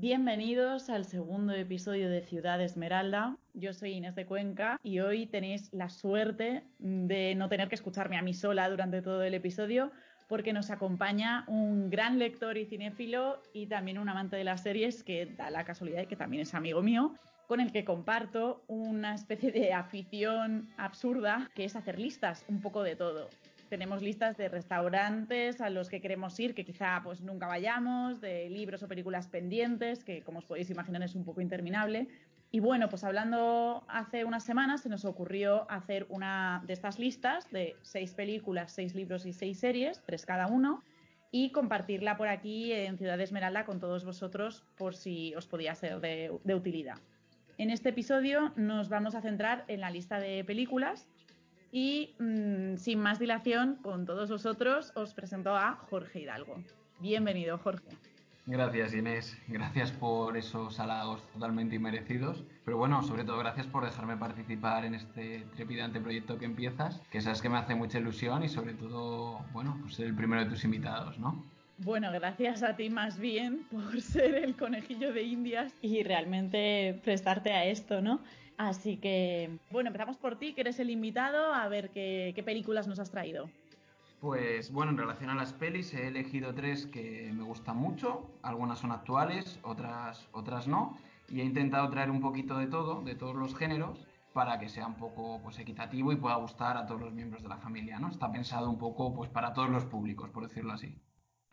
Bienvenidos al segundo episodio de Ciudad Esmeralda. Yo soy Inés de Cuenca y hoy tenéis la suerte de no tener que escucharme a mí sola durante todo el episodio porque nos acompaña un gran lector y cinéfilo y también un amante de las series que da la casualidad de que también es amigo mío, con el que comparto una especie de afición absurda que es hacer listas un poco de todo tenemos listas de restaurantes a los que queremos ir, que quizá pues nunca vayamos, de libros o películas pendientes, que como os podéis imaginar es un poco interminable. Y bueno, pues hablando hace unas semanas se nos ocurrió hacer una de estas listas de seis películas, seis libros y seis series, tres cada uno, y compartirla por aquí en Ciudad Esmeralda con todos vosotros por si os podía ser de, de utilidad. En este episodio nos vamos a centrar en la lista de películas y mm, sin más dilación, con todos vosotros, os presento a Jorge Hidalgo. Bienvenido, Jorge. Gracias, Inés. Gracias por esos halagos totalmente inmerecidos. Pero bueno, sobre todo gracias por dejarme participar en este trepidante proyecto que empiezas, que sabes que me hace mucha ilusión y sobre todo, bueno, pues ser el primero de tus invitados, ¿no? Bueno, gracias a ti más bien por ser el conejillo de Indias y realmente prestarte a esto, ¿no? Así que, bueno, empezamos por ti, que eres el invitado, a ver qué, películas nos has traído. Pues bueno, en relación a las pelis he elegido tres que me gustan mucho, algunas son actuales, otras, otras no, y he intentado traer un poquito de todo, de todos los géneros, para que sea un poco pues, equitativo y pueda gustar a todos los miembros de la familia, ¿no? Está pensado un poco pues para todos los públicos, por decirlo así.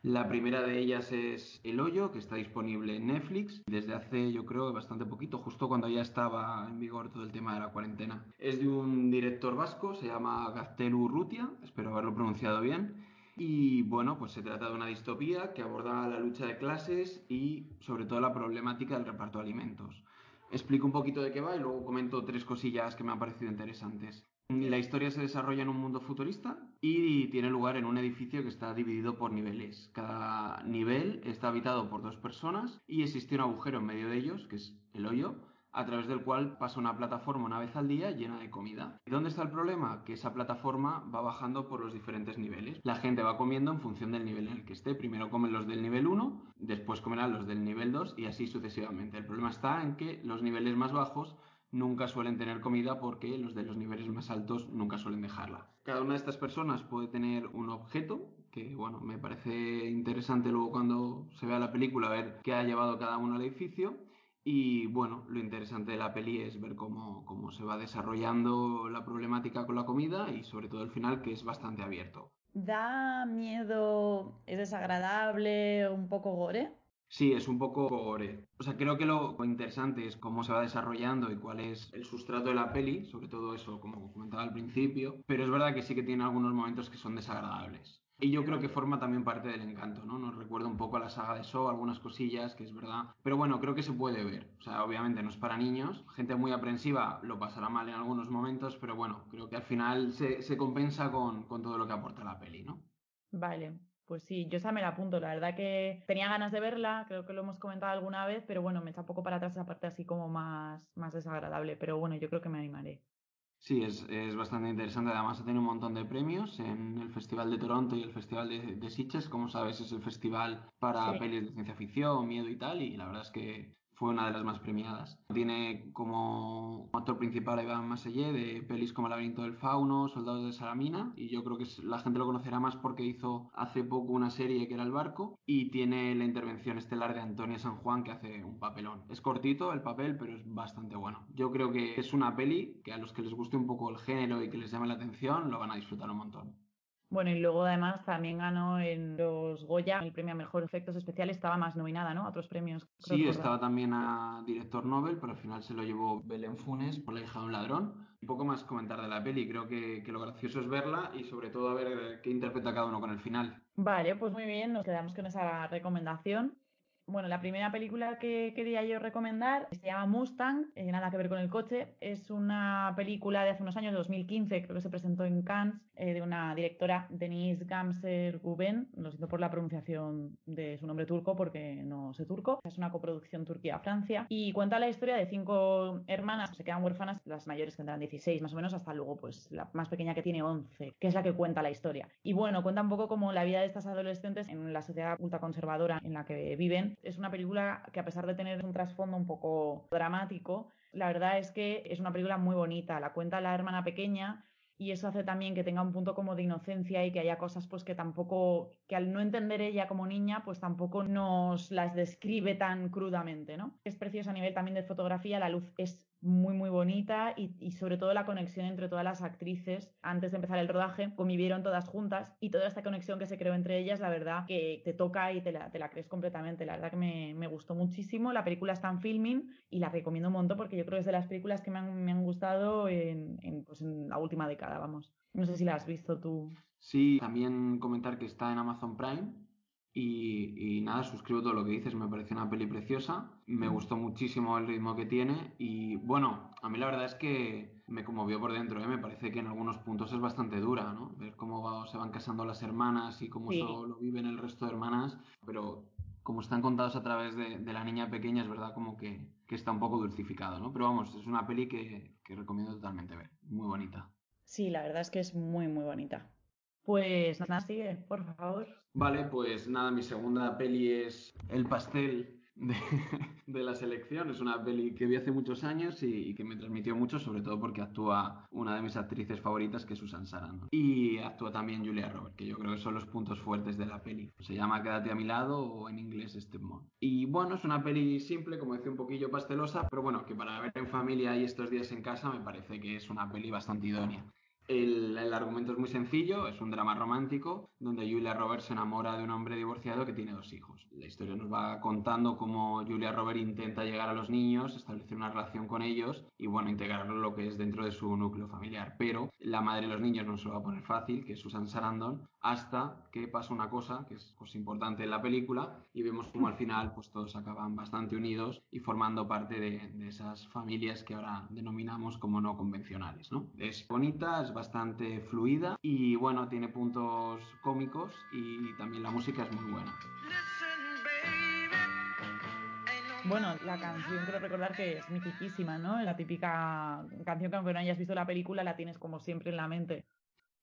La primera de ellas es El Hoyo, que está disponible en Netflix desde hace, yo creo, bastante poquito, justo cuando ya estaba en vigor todo el tema de la cuarentena. Es de un director vasco, se llama Gaztelu Urrutia, espero haberlo pronunciado bien. Y bueno, pues se trata de una distopía que aborda la lucha de clases y sobre todo la problemática del reparto de alimentos. Explico un poquito de qué va y luego comento tres cosillas que me han parecido interesantes. La historia se desarrolla en un mundo futurista y tiene lugar en un edificio que está dividido por niveles. Cada nivel está habitado por dos personas y existe un agujero en medio de ellos, que es el hoyo, a través del cual pasa una plataforma una vez al día llena de comida. ¿Y dónde está el problema? Que esa plataforma va bajando por los diferentes niveles. La gente va comiendo en función del nivel en el que esté. Primero comen los del nivel 1, después comerán los del nivel 2 y así sucesivamente. El problema está en que los niveles más bajos nunca suelen tener comida porque los de los niveles más altos nunca suelen dejarla. Cada una de estas personas puede tener un objeto, que bueno, me parece interesante luego cuando se vea la película ver qué ha llevado cada uno al edificio. Y bueno, lo interesante de la peli es ver cómo, cómo se va desarrollando la problemática con la comida y sobre todo el final que es bastante abierto. ¿Da miedo? ¿Es desagradable? ¿Un poco gore? Sí, es un poco gore. O sea, creo que lo interesante es cómo se va desarrollando y cuál es el sustrato de la peli, sobre todo eso, como comentaba al principio, pero es verdad que sí que tiene algunos momentos que son desagradables. Y yo creo que forma también parte del encanto, ¿no? Nos recuerda un poco a la saga de Saw, algunas cosillas, que es verdad. Pero bueno, creo que se puede ver. O sea, obviamente no es para niños. Gente muy aprensiva lo pasará mal en algunos momentos, pero bueno, creo que al final se, se compensa con, con todo lo que aporta la peli, ¿no? Vale, pues sí, yo esa me la apunto. La verdad que tenía ganas de verla, creo que lo hemos comentado alguna vez, pero bueno, me echa un poco para atrás esa parte así como más, más desagradable. Pero bueno, yo creo que me animaré. Sí, es, es, bastante interesante. Además, ha tenido un montón de premios en el Festival de Toronto y el Festival de, de Sitges. Como sabes, es el festival para pelis de ciencia ficción, miedo y tal. Y la verdad es que fue una de las más premiadas. Tiene como actor principal a Iván Masellé de pelis como laberinto del fauno, Soldados de Salamina, y yo creo que la gente lo conocerá más porque hizo hace poco una serie que era El barco, y tiene la intervención estelar de Antonia San Juan que hace un papelón. Es cortito el papel, pero es bastante bueno. Yo creo que es una peli que a los que les guste un poco el género y que les llame la atención lo van a disfrutar un montón. Bueno, y luego además también ganó en los Goya el premio a Mejor Efectos Especiales, estaba más nominada, ¿no? A otros premios. Sí, estaba también a Director Nobel, pero al final se lo llevó Belén Funes por La hija de un ladrón. Un poco más comentar de la peli, creo que, que lo gracioso es verla y sobre todo a ver qué interpreta cada uno con el final. Vale, pues muy bien, nos quedamos con esa recomendación. Bueno, la primera película que quería yo recomendar se llama Mustang, eh, nada que ver con el coche. Es una película de hace unos años, de 2015, creo que se presentó en Cannes, eh, de una directora, Denise Gamser Guben. Lo siento por la pronunciación de su nombre turco porque no sé turco. Es una coproducción Turquía-Francia y cuenta la historia de cinco hermanas que se quedan huérfanas, las mayores tendrán 16 más o menos, hasta luego pues la más pequeña que tiene 11, que es la que cuenta la historia. Y bueno, cuenta un poco como la vida de estas adolescentes en la sociedad ultraconservadora en la que viven es una película que a pesar de tener un trasfondo un poco dramático, la verdad es que es una película muy bonita. La cuenta la hermana pequeña y eso hace también que tenga un punto como de inocencia y que haya cosas pues que tampoco, que al no entender ella como niña, pues tampoco nos las describe tan crudamente, ¿no? Es precioso a nivel también de fotografía, la luz es muy muy bonita y, sobre todo la conexión entre todas las actrices. Antes de empezar el rodaje convivieron todas juntas y toda esta conexión que se creó entre ellas la verdad que te toca y te la, crees completamente. La verdad que me, gustó muchísimo. La película está en filming y la recomiendo un montón porque yo creo que es de las películas que me han, me han gustado en, en, pues en la última década vamos. No sé si la has visto tú. Sí también comentar que está en Amazon Prime y, nada, suscribo todo lo que dices, me parece una peli preciosa, me gustó muchísimo el ritmo que tiene y bueno, a mí la verdad es que me conmovió por dentro, ¿eh? me parece que en algunos puntos es bastante dura, ¿no? Ver cómo se van casando las hermanas y cómo solo viven el resto de hermanas, pero como están contados a través de, la niña pequeña, es verdad como que, está un poco dulcificado, ¿no? Pero vamos, es una peli que, que recomiendo totalmente ver, muy bonita. Sí, la verdad es que es muy, muy bonita. Pues nada, sigue, por favor. Vale, pues nada, mi segunda peli es El pastel de, la selección. Es una peli que vi hace muchos años y, que me transmitió mucho, sobre todo porque actúa una de mis actrices favoritas, que es Susan Sarandon. Y actúa también Julia Roberts, que yo creo que son los puntos fuertes de la peli. Se llama Quédate a mi lado o en inglés Step Y bueno, es una peli simple, como decía, un poquillo pastelosa, pero bueno, que para ver en familia y estos días en casa me parece que es una peli bastante idónea. El, argumento es muy sencillo, es un drama romántico donde Julia Roberts se enamora de un hombre divorciado que tiene dos hijos. La historia nos va contando cómo Julia Roberts intenta llegar a los niños, establecer una relación con ellos y bueno, integrarlo lo que es dentro de su núcleo familiar. Pero la madre de los niños no se lo va a poner fácil, que es Susan Sarandon, hasta que pasa una cosa que es pues, importante en la película y vemos como al final pues todos acaban bastante unidos y formando parte de, de esas familias que ahora denominamos como no convencionales. ¿no? Es bonita, es bastante fluida y bueno, tiene puntos cómicos y también la música es muy buena. Bueno, la canción quiero recordar que es mitiquísima, ¿no? La típica canción que aunque no hayas visto la película la tienes como siempre en la mente.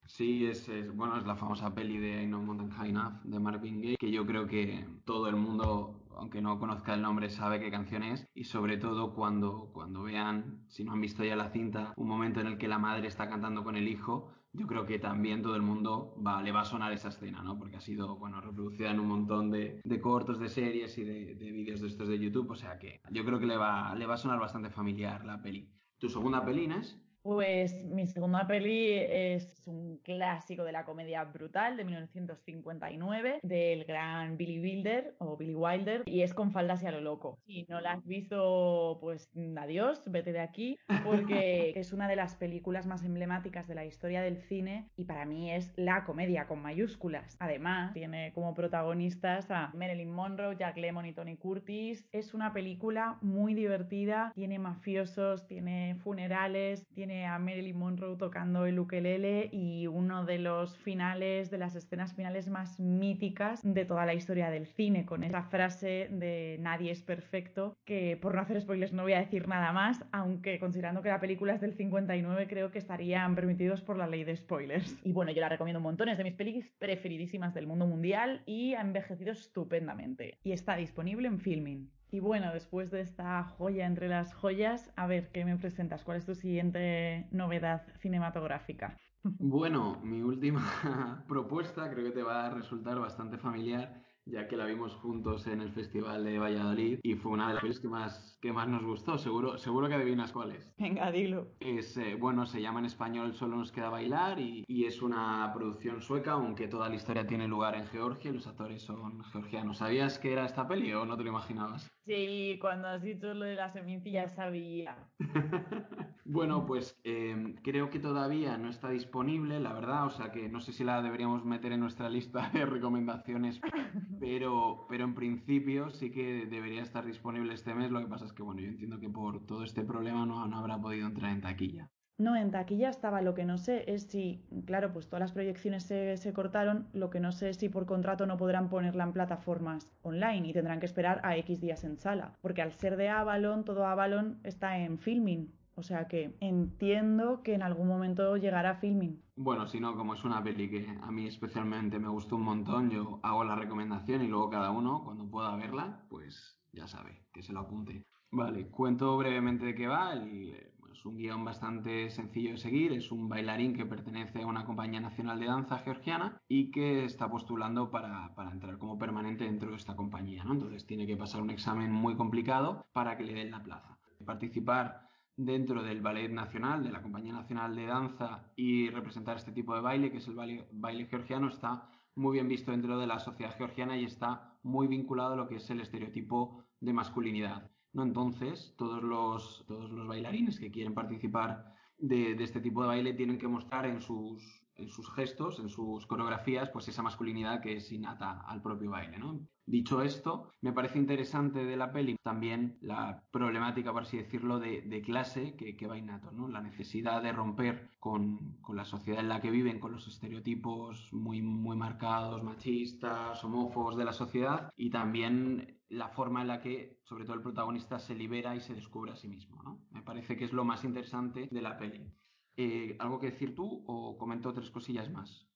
Sí, es, bueno, es la famosa peli de I Know Mountain High Enough de Marvin Gaye, que yo creo que todo el mundo aunque no conozca el nombre, sabe qué canción es y sobre todo cuando, cuando vean, si no han visto ya la cinta, un momento en el que la madre está cantando con el hijo, yo creo que también todo el mundo va, le va a sonar esa escena, ¿no? Porque ha sido, bueno, reproducida en un montón de, cortos, de series y de, de, vídeos de estos de YouTube, o sea que yo creo que le va, le va a sonar bastante familiar la peli. ¿Tu segunda peli, es? Pues mi segunda peli es un clásico de la comedia brutal de 1959 del gran Billy Wilder o Billy Wilder y es con faldas y a lo loco. Si no la has visto, pues adiós, vete de aquí porque es una de las películas más emblemáticas de la historia del cine y para mí es la comedia con mayúsculas. Además, tiene como protagonistas a Marilyn Monroe, Jack Lemmon y Tony Curtis. Es una película muy divertida, tiene mafiosos, tiene funerales, tiene a Marilyn Monroe tocando el ukelele y uno de los finales, de las escenas finales más míticas de toda la historia del cine, con esa frase de nadie es perfecto, que por no hacer spoilers no voy a decir nada más, aunque considerando que la película es del 59 creo que estarían permitidos por la ley de spoilers. Y bueno, yo la recomiendo un montón, es de mis películas preferidísimas del mundo mundial y ha envejecido estupendamente. Y está disponible en Filming. Y bueno, después de esta joya entre las joyas, a ver, ¿qué me presentas? ¿Cuál es tu siguiente novedad cinematográfica? Bueno, mi última propuesta creo que te va a resultar bastante familiar ya que la vimos juntos en el Festival de Valladolid y fue una de las películas que más, que más nos gustó, seguro, seguro que adivinas cuál es. Venga, dilo. Es, eh, bueno, se llama en español Solo nos queda bailar y, y, es una producción sueca, aunque toda la historia tiene lugar en Georgia y los actores son georgianos. ¿Sabías que era esta peli o no te lo imaginabas? Sí, cuando has dicho lo de la semilla sabía. bueno, pues em, creo que todavía no está disponible, la verdad, o sea que no sé si la deberíamos meter en nuestra lista de recomendaciones pero, pero en principio sí que debería estar disponible este mes. Lo que pasa es que, bueno, yo entiendo que por todo este problema no, no habrá podido entrar en taquilla. No, en taquilla estaba. Lo que no sé es si, claro, pues todas las proyecciones se, se, cortaron. Lo que no sé es si por contrato no podrán ponerla en plataformas online y tendrán que esperar a X días en sala. Porque al ser de Avalon, todo Avalon está en filming. O sea que entiendo que en algún momento llegará filming. Bueno, si no, como es una peli que a mí especialmente me gustó un montón, yo hago la recomendación y luego cada uno, cuando pueda verla, pues ya sabe, que se lo apunte. Vale, cuento brevemente de qué va. es un guion bastante sencillo de seguir. Es un bailarín que pertenece a una compañía nacional de danza georgiana y que está postulando para, entrar como permanente dentro de esta compañía. ¿no? Entonces tiene que pasar un examen muy complicado para que le den la plaza. Participar dentro del Ballet Nacional, de la Compañía Nacional de Danza y representar este tipo de baile, que es el baile, georgiano, está muy bien visto dentro de la sociedad georgiana y está muy vinculado a lo que es el estereotipo de masculinidad. ¿no? Entonces, todos los, todos los bailarines que quieren participar de, este tipo de baile tienen que mostrar en sus, en sus gestos, en sus coreografías, pues esa masculinidad que es innata al propio baile, ¿no? Dicho esto, me parece interesante de la peli también la problemática, por así decirlo, de, clase que, va innato, ¿no? La necesidad de romper con, la sociedad en la que viven, con los estereotipos muy, muy marcados, machistas, homófobos de la sociedad y también la forma en la que, sobre todo el protagonista, se libera y se descubre a sí mismo. Me parece que es lo más interesante de la peli. Eh, ¿Algo que decir tú o comento tres cosillas más?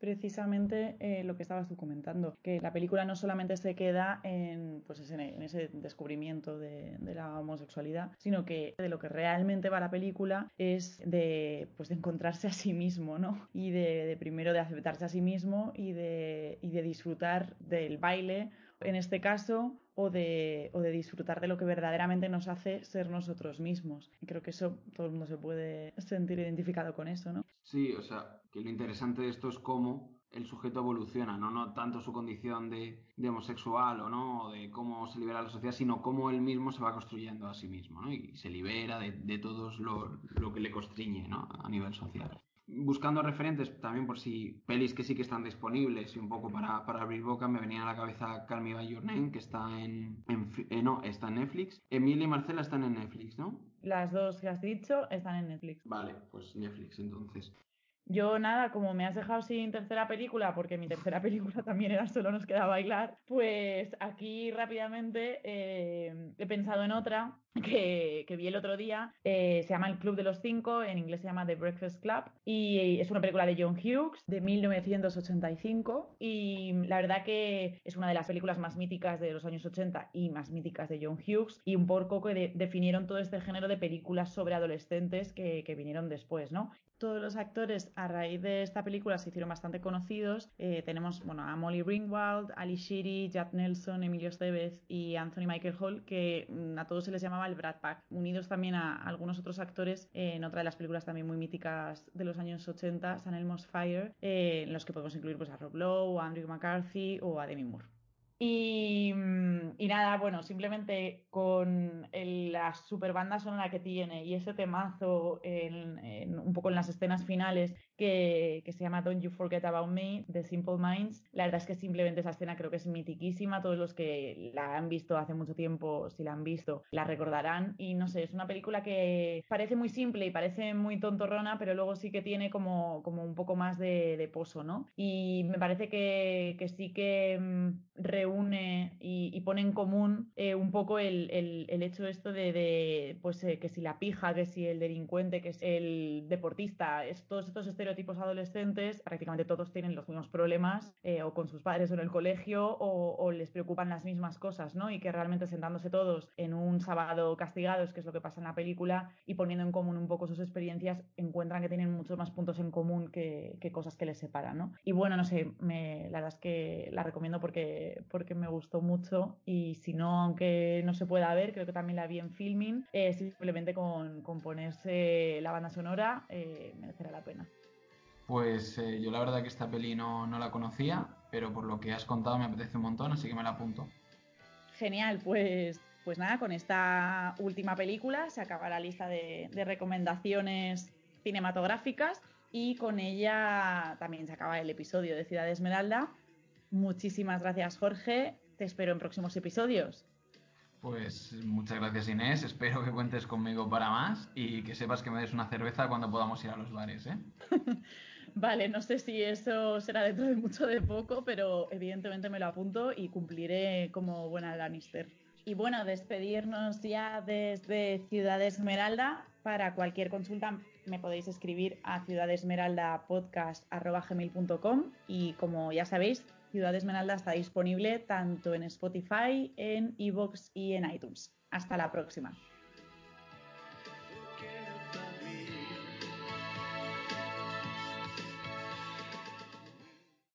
Precisamente eh, lo que estabas tú comentando, que la película no solamente se queda en, pues en ese descubrimiento de, la homosexualidad, sino que de lo que realmente va la película es de, pues de encontrarse a sí mismo, ¿no? Y de, primero de aceptarse a sí mismo y de, y de disfrutar del baile, en este caso, o de, o de disfrutar de lo que verdaderamente nos hace ser nosotros mismos. Y creo que eso todo el mundo se puede sentir identificado con eso, ¿no? Sí, o sea, que lo interesante de esto es cómo el sujeto evoluciona, no, no tanto su condición de, homosexual o no, o de cómo se libera la sociedad, sino cómo él mismo se va construyendo a sí mismo, ¿no? Y se libera de, de todo lo, lo, que le constriñe, ¿no? A nivel social buscando referentes también por si pelis que sí que están disponibles y un poco para, para abrir boca me venía a la cabeza Call Me By Your Name que está en, eh, no está en Netflix. Emilia y Marcela están en Netflix ¿no? las dos que has dicho están en Netflix. Vale pues Netflix entonces. Yo nada, como me has dejado sin tercera película, porque mi tercera película también era solo nos queda bailar, pues aquí rápidamente eh, he pensado en otra que, vi el otro día. Eh, se llama El Club de los Cinco, en inglés se llama The Breakfast Club, y es una película de John Hughes de 1985. Y la verdad que es una de las películas más míticas de los años 80 y más míticas de John Hughes, y un poco que definieron todo este género de películas sobre adolescentes que, vinieron después, ¿no? Todos los actores a raíz de esta película se hicieron bastante conocidos. Eh, tenemos bueno, a Molly Ringwald, Ali Sheedy, Jack Nelson, Emilio Estevez y Anthony Michael Hall, que mm, a todos se les llamaba el Brad Pack, unidos también a algunos otros actores en otra de las películas también muy míticas de los años 80, San Elmo's Fire, eh, en los que podemos incluir pues, a Rob Lowe, a Andrew McCarthy o a Demi Moore. Y, nada, bueno, simplemente con la super banda sonora que tiene y ese temazo un poco en las escenas finales que, se llama Don't You Forget About Me, de Simple Minds, la verdad es que simplemente esa escena creo que es mitiquísima. Todos los que la han visto hace mucho tiempo, si la han visto, la recordarán. Y no sé, es una película que parece muy simple y parece muy tontorrona, pero luego sí que tiene como, como un poco más de, pozo, ¿no? Y me parece que, sí que mm, reúne y, pone en común eh, un poco el, el, hecho esto de, pues eh, que si la pija, que si el delincuente, que es el deportista, es, todos estos estereotipos adolescentes, prácticamente todos tienen los mismos problemas eh, o con sus padres o en el colegio o, les preocupan las mismas cosas, ¿no? Y que realmente sentándose todos en un sábado castigados, que es lo que pasa en la película, y poniendo en común un poco sus experiencias, encuentran que tienen muchos más puntos en común que, cosas que les separan, ¿no? Y bueno, no sé, me, la verdad es que la recomiendo porque porque me gustó mucho y si no, aunque no se pueda ver, creo que también la vi en filming, eh, simplemente con, ponerse la banda sonora eh, merecerá la pena. Pues eh, yo la verdad que esta peli no, la conocía, pero por lo que has contado me apetece un montón, así que me la apunto. Genial, pues, pues nada, con esta última película se acaba la lista de, de recomendaciones cinematográficas y con ella también se acaba el episodio de Ciudad Esmeralda. Muchísimas gracias, Jorge. Te espero en próximos episodios. Pues muchas gracias Inés, espero que cuentes conmigo para más y que sepas que me des una cerveza cuando podamos ir a los bares. ¿eh? vale, no sé si eso será dentro de mucho de poco, pero evidentemente me lo apunto y cumpliré como buena Lannister. Y bueno, despedirnos ya desde Ciudad Esmeralda. Para cualquier consulta me podéis escribir a ciudadesmeraldapodcast.com y como ya sabéis, Ciudad Esmeralda está disponible tanto en Spotify, en Evox y en iTunes. Hasta la próxima.